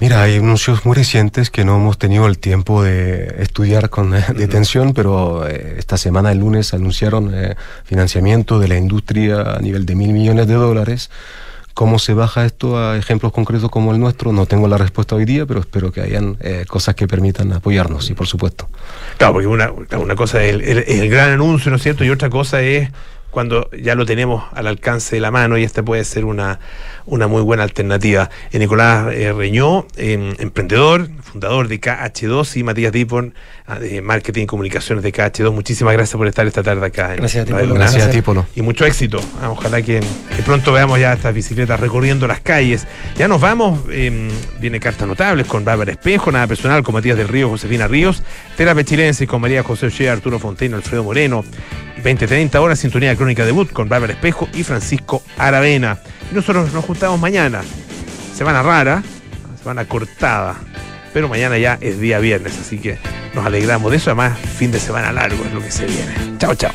Mira, hay anuncios muy recientes que no hemos tenido el tiempo de estudiar con eh, detención, pero eh, esta semana, el lunes, anunciaron eh, financiamiento de la industria a nivel de mil millones de dólares. ¿Cómo se baja esto a ejemplos concretos como el nuestro? No tengo la respuesta hoy día, pero espero que hayan eh, cosas que permitan apoyarnos, y por supuesto. Claro, porque una, una cosa es el, el, el gran anuncio, ¿no es cierto? Y otra cosa es cuando ya lo tenemos al alcance de la mano y esta puede ser una, una muy buena alternativa. Eh, Nicolás eh, Reñó, eh, emprendedor, fundador de KH2 y Matías Dipon, de Marketing y Comunicaciones de KH2. Muchísimas gracias por estar esta tarde acá. En gracias a ti, Polo. Gracias a ti, Polo. Y mucho éxito. Ah, ojalá que, que, pronto veamos ya estas bicicletas recorriendo las calles. Ya nos vamos. viene Cartas Notables con Bárbara Espejo, Nada Personal con Matías del Río, Josefina Ríos, Terapia Chilense con María José Ochea, Arturo Fontaine, Alfredo Moreno. 20-30 horas, sintonía de Crónica Debut con Bárbara Espejo y Francisco Aravena. Nosotros nos juntamos mañana. Semana rara, semana cortada. Pero mañana ya es día viernes, así que nos alegramos de eso. Además, fin de semana largo es lo que se viene. Chao, chao.